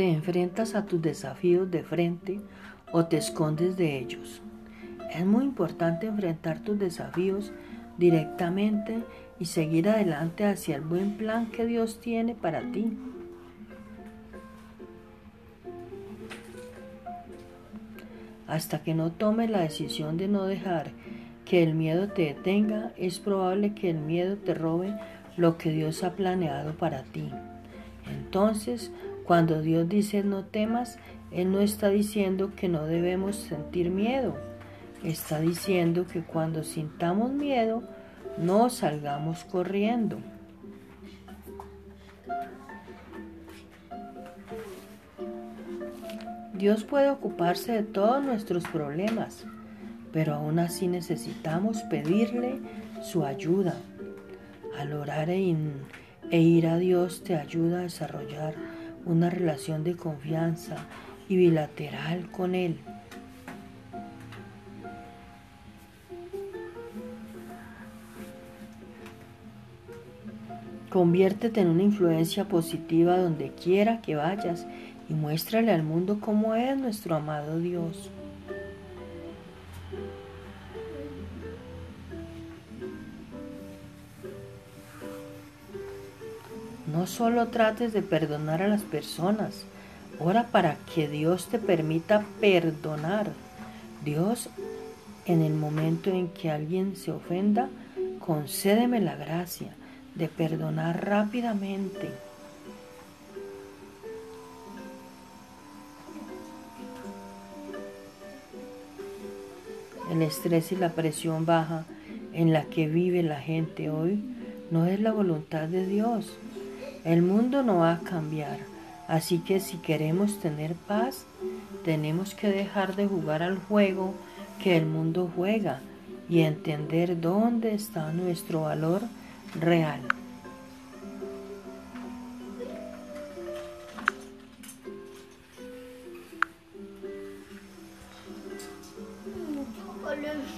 te enfrentas a tus desafíos de frente o te escondes de ellos. Es muy importante enfrentar tus desafíos directamente y seguir adelante hacia el buen plan que Dios tiene para ti. Hasta que no tomes la decisión de no dejar que el miedo te detenga, es probable que el miedo te robe lo que Dios ha planeado para ti. Entonces, cuando Dios dice no temas, Él no está diciendo que no debemos sentir miedo. Está diciendo que cuando sintamos miedo, no salgamos corriendo. Dios puede ocuparse de todos nuestros problemas, pero aún así necesitamos pedirle su ayuda. Al orar e, ir a Dios te ayuda a desarrollar una relación de confianza y bilateral con Él. Conviértete en una influencia positiva donde quiera que vayas y muéstrale al mundo cómo es nuestro amado Dios. No solo trates de perdonar a las personas, ora para que Dios te permita perdonar. Dios, en el momento en que alguien se ofenda, concédeme la gracia de perdonar rápidamente. El estrés y la presión baja en la que vive la gente hoy no es la voluntad de Dios. El mundo no va a cambiar, así que si queremos tener paz, tenemos que dejar de jugar al juego que el mundo juega y entender dónde está nuestro valor real.